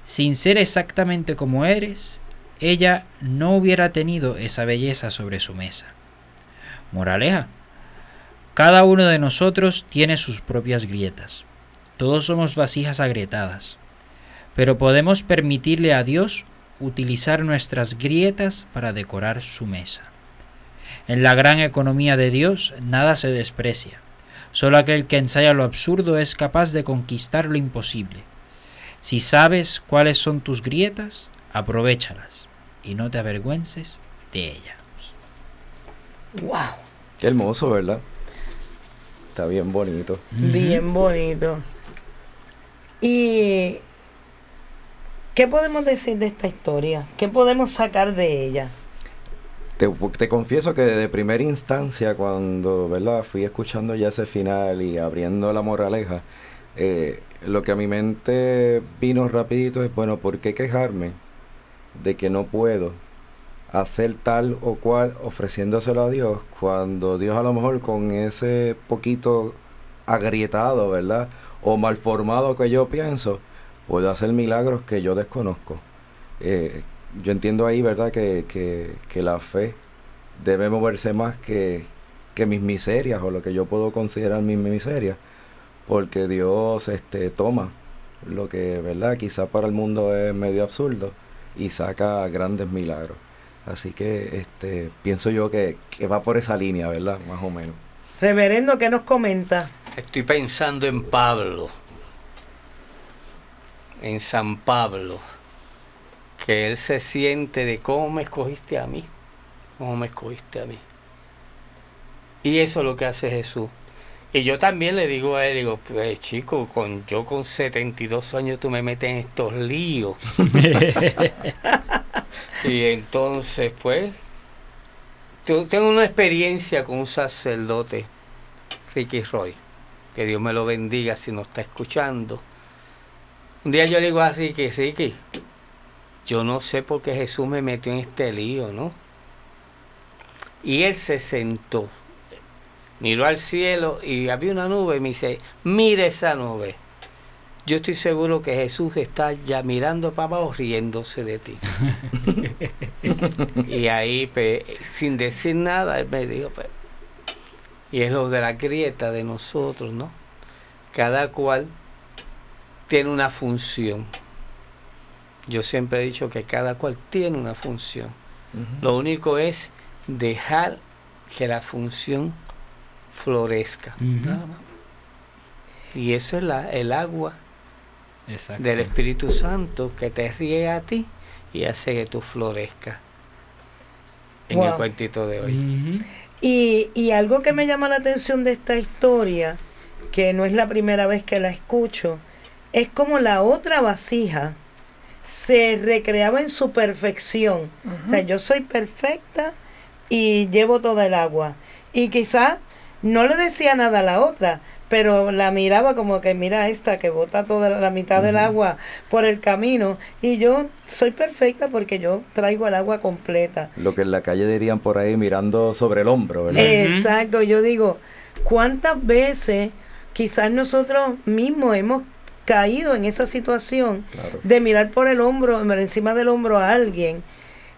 Sin ser exactamente como eres, ella no hubiera tenido esa belleza sobre su mesa. Moraleja. Cada uno de nosotros tiene sus propias grietas. Todos somos vasijas agrietadas. Pero podemos permitirle a Dios utilizar nuestras grietas para decorar su mesa. En la gran economía de Dios nada se desprecia. Solo aquel que ensaya lo absurdo es capaz de conquistar lo imposible. Si sabes cuáles son tus grietas, aprovechalas y no te avergüences de ellas. ¡Wow! Qué hermoso, ¿verdad? Está bien bonito. Bien bonito. ¿Y qué podemos decir de esta historia? ¿Qué podemos sacar de ella? Te, te confieso que de primera instancia, cuando ¿verdad? fui escuchando ya ese final y abriendo la moraleja, eh, lo que a mi mente vino rapidito es, bueno, ¿por qué quejarme de que no puedo hacer tal o cual ofreciéndoselo a Dios cuando Dios a lo mejor con ese poquito agrietado, ¿verdad? O malformado que yo pienso, puede hacer milagros que yo desconozco. Eh, yo entiendo ahí, ¿verdad? Que, que, que, la fe debe moverse más que, que mis miserias o lo que yo puedo considerar mis miserias, porque Dios este, toma lo que, ¿verdad? Quizá para el mundo es medio absurdo y saca grandes milagros. Así que este, pienso yo que, que va por esa línea, ¿verdad? Más o menos. Reverendo, ¿qué nos comenta? Estoy pensando en Pablo, en San Pablo, que él se siente de cómo me escogiste a mí, cómo me escogiste a mí. Y eso es lo que hace Jesús. Y yo también le digo a él, digo, pues chico, con, yo con 72 años tú me metes en estos líos. y entonces, pues, tengo una experiencia con un sacerdote, Ricky Roy, que Dios me lo bendiga si no está escuchando. Un día yo le digo a Ricky, Ricky, yo no sé por qué Jesús me metió en este lío, ¿no? Y él se sentó miró al cielo y había una nube y me dice, mire esa nube. Yo estoy seguro que Jesús está ya mirando para abajo riéndose de ti. y ahí, pues, sin decir nada, él me dijo, pues, y es lo de la grieta de nosotros, ¿no? Cada cual tiene una función. Yo siempre he dicho que cada cual tiene una función. Lo único es dejar que la función florezca. Y eso es la, el agua del Espíritu Santo que te riega a ti y hace que tú florezcas. En el cuentito de hoy. y, y algo que me llama la atención de esta historia, que no es la primera vez que la escucho, es como la otra vasija se recreaba en su perfección. O sea, yo soy perfecta y llevo toda el agua. Y quizás no le decía nada a la otra, pero la miraba como que mira esta que bota toda la mitad del agua por el camino y yo soy perfecta porque yo traigo el agua completa. Lo que en la calle dirían por ahí mirando sobre el hombro, ¿verdad? Exacto, yo digo, ¿cuántas veces quizás nosotros mismos hemos caído en esa situación de mirar por el hombro, encima del hombro a alguien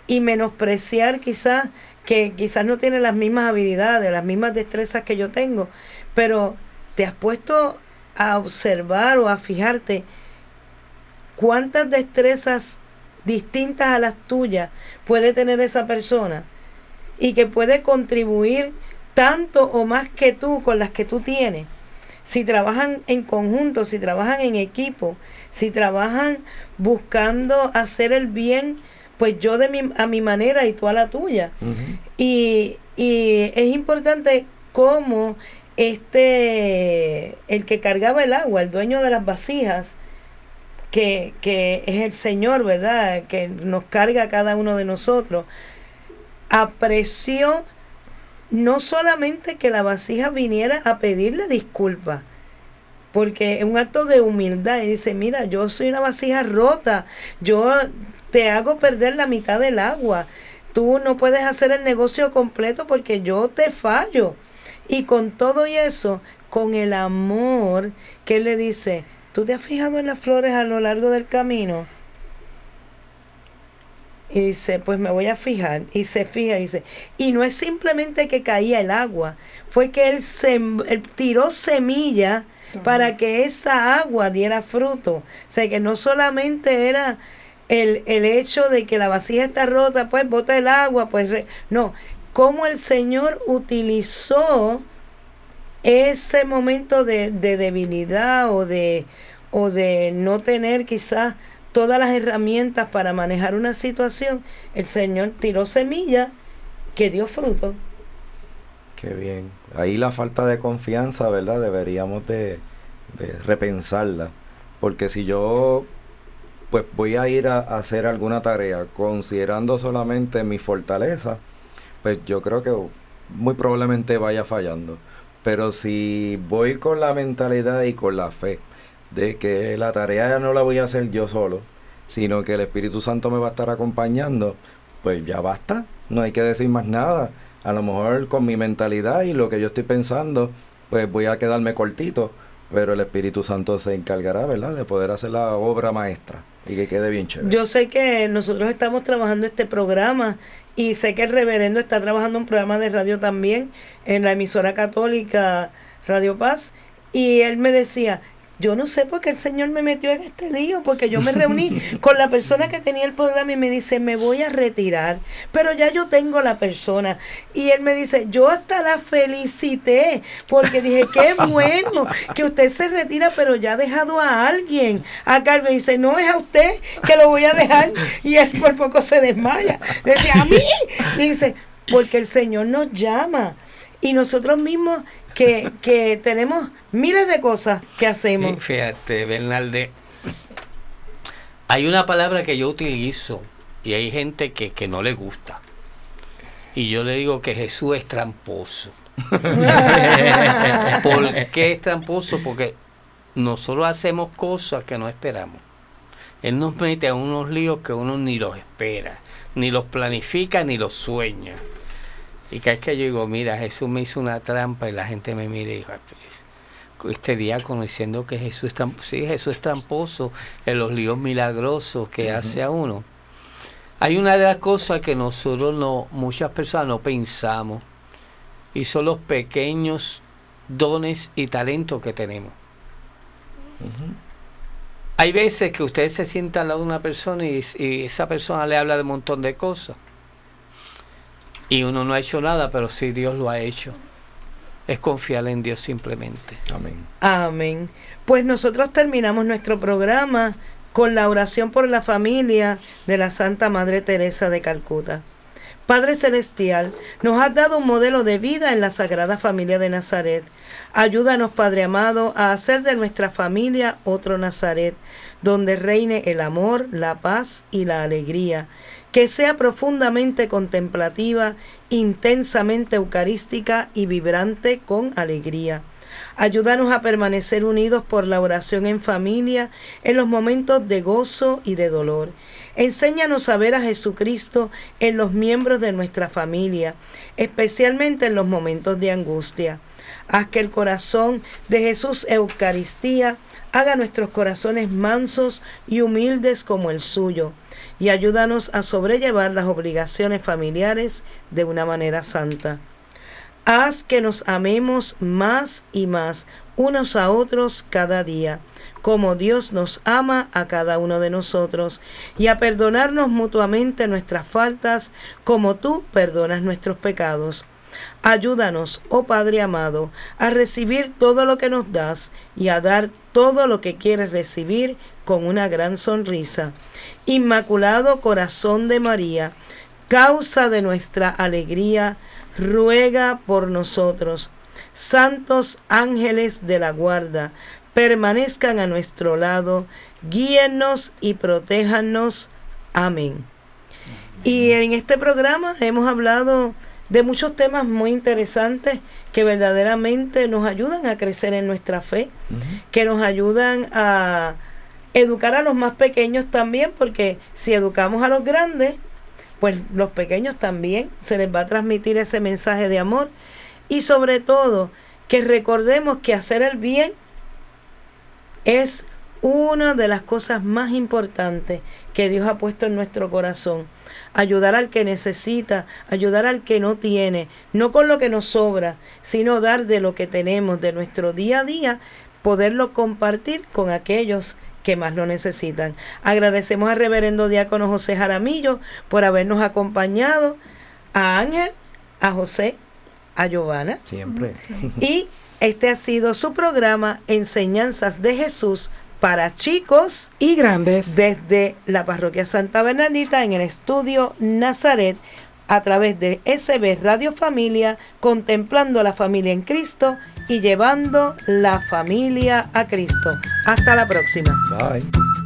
y menospreciar quizás que quizás no tiene las mismas habilidades, las mismas destrezas que yo tengo, pero te has puesto a observar o a fijarte cuántas destrezas distintas a las tuyas puede tener esa persona y que puede contribuir tanto o más que tú con las que tú tienes. Si trabajan en conjunto, si trabajan en equipo, si trabajan buscando hacer el bien pues yo de mi, a mi manera y tú a la tuya. y, y es importante cómo este, el que cargaba el agua, el dueño de las vasijas, que, que es el Señor, ¿verdad? Que nos carga a cada uno de nosotros, apreció no solamente que la vasija viniera a pedirle disculpas, porque es un acto de humildad y dice, mira, yo soy una vasija rota, yo te hago perder la mitad del agua. Tú no puedes hacer el negocio completo porque yo te fallo. Y con todo y eso, con el amor que él le dice, ¿tú te has fijado en las flores a lo largo del camino? Y dice, pues me voy a fijar. Y se fija y dice, y no es simplemente que caía el agua, fue que él, se, tiró semilla para que esa agua diera fruto. O sea, que no solamente era el, el hecho de que la vasija está rota, pues bota el agua, pues no, cómo el Señor utilizó ese momento de, de, debilidad o de, o de no tener quizás todas las herramientas para manejar una situación, el Señor tiró semilla que dio fruto. Qué bien. Ahí la falta de confianza, ¿verdad? Deberíamos de, de repensarla. Porque si yo pues voy a ir a, hacer alguna tarea considerando solamente mi fortaleza, pues yo creo que muy probablemente vaya fallando. Pero si voy con la mentalidad y con la fe de que la tarea ya no la voy a hacer yo solo, sino que el Espíritu Santo me va a estar acompañando, pues ya basta, no hay que decir más nada. A lo mejor con mi mentalidad y lo que yo estoy pensando, pues voy a quedarme cortito, pero el Espíritu Santo se encargará, ¿verdad?, de poder hacer la obra maestra y que quede bien chévere. Yo sé que nosotros estamos trabajando este programa y sé que el reverendo está trabajando un programa de radio también en la emisora católica Radio Paz y él me decía, yo no sé por qué el Señor me metió en este lío, porque yo me reuní con la persona que tenía el programa y me dice, me voy a retirar, pero ya yo tengo la persona. Y él me dice, yo hasta la felicité, porque dije, qué bueno que usted se retira, pero ya ha dejado a alguien. Acá me dice, no es a usted que lo voy a dejar, y él por poco se desmaya. Decía, a mí. Y dice, porque el Señor nos llama. Y nosotros mismos que, que tenemos miles de cosas que hacemos. Fíjate, Bernalde. Hay una palabra que yo utilizo y hay gente que, que no le gusta. Y yo le digo que Jesús es tramposo. ¿Por qué es tramposo? Porque nosotros hacemos cosas que no esperamos. Él nos mete a unos líos que uno ni los espera, ni los planifica, ni los sueña. Y cada vez que yo digo, mira, Jesús me hizo una trampa y la gente me mira y dice, "Ah, este diácono diciendo que Jesús es tramposo, sí, Jesús es tramposo en los líos milagrosos que hace a uno. Hay una de las cosas que nosotros no, muchas personas no pensamos, y son los pequeños dones y talentos que tenemos. Hay veces que usted se sienta al lado de una persona y, y esa persona le habla de un montón de cosas. Y uno no ha hecho nada, pero sí Dios lo ha hecho. Es confiar en Dios simplemente. Amén. Amén. Pues nosotros terminamos nuestro programa con la oración por la familia de la Santa Madre Teresa de Calcuta. Padre Celestial, nos has dado un modelo de vida en la Sagrada Familia de Nazaret. Ayúdanos, Padre amado, a hacer de nuestra familia otro Nazaret, donde reine el amor, la paz y la alegría, que sea profundamente contemplativa, intensamente eucarística y vibrante con alegría. Ayúdanos a permanecer unidos por la oración en familia en los momentos de gozo y de dolor. Enséñanos a ver a Jesucristo en los miembros de nuestra familia, especialmente en los momentos de angustia. Haz que el corazón de Jesús Eucaristía haga nuestros corazones mansos y humildes como el suyo, y ayúdanos a sobrellevar las obligaciones familiares de una manera santa. Haz que nos amemos más y más unos a otros cada día, como Dios nos ama a cada uno de nosotros, y a perdonarnos mutuamente nuestras faltas, como tú perdonas nuestros pecados. Ayúdanos, oh Padre amado, a recibir todo lo que nos das y a dar todo lo que quieres recibir con una gran sonrisa. Inmaculado Corazón de María, causa de nuestra alegría, ruega por nosotros. Santos ángeles de la guarda, permanezcan a nuestro lado, guíennos y protéjanos. Amén. Y en este programa hemos hablado de muchos temas muy interesantes que verdaderamente nos ayudan a crecer en nuestra fe, que nos ayudan a educar a los más pequeños también, porque si educamos a los grandes, pues los pequeños también se les va a transmitir ese mensaje de amor y sobre todo que recordemos que hacer el bien es una de las cosas más importantes que Dios ha puesto en nuestro corazón. Ayudar al que necesita, ayudar al que no tiene, no con lo que nos sobra, sino dar de lo que tenemos, de nuestro día a día, poderlo compartir con aquellos que más lo necesitan. Agradecemos al reverendo diácono José Jaramillo por habernos acompañado, a Ángel, a José, a Giovanna. Siempre. Y este ha sido su programa Enseñanzas de Jesús para chicos Y grandes. desde la parroquia Santa Bernardita en el estudio Nazaret a través de SB Radio Familia, contemplando la familia en Cristo y llevando la familia a Cristo. Hasta la próxima. Bye.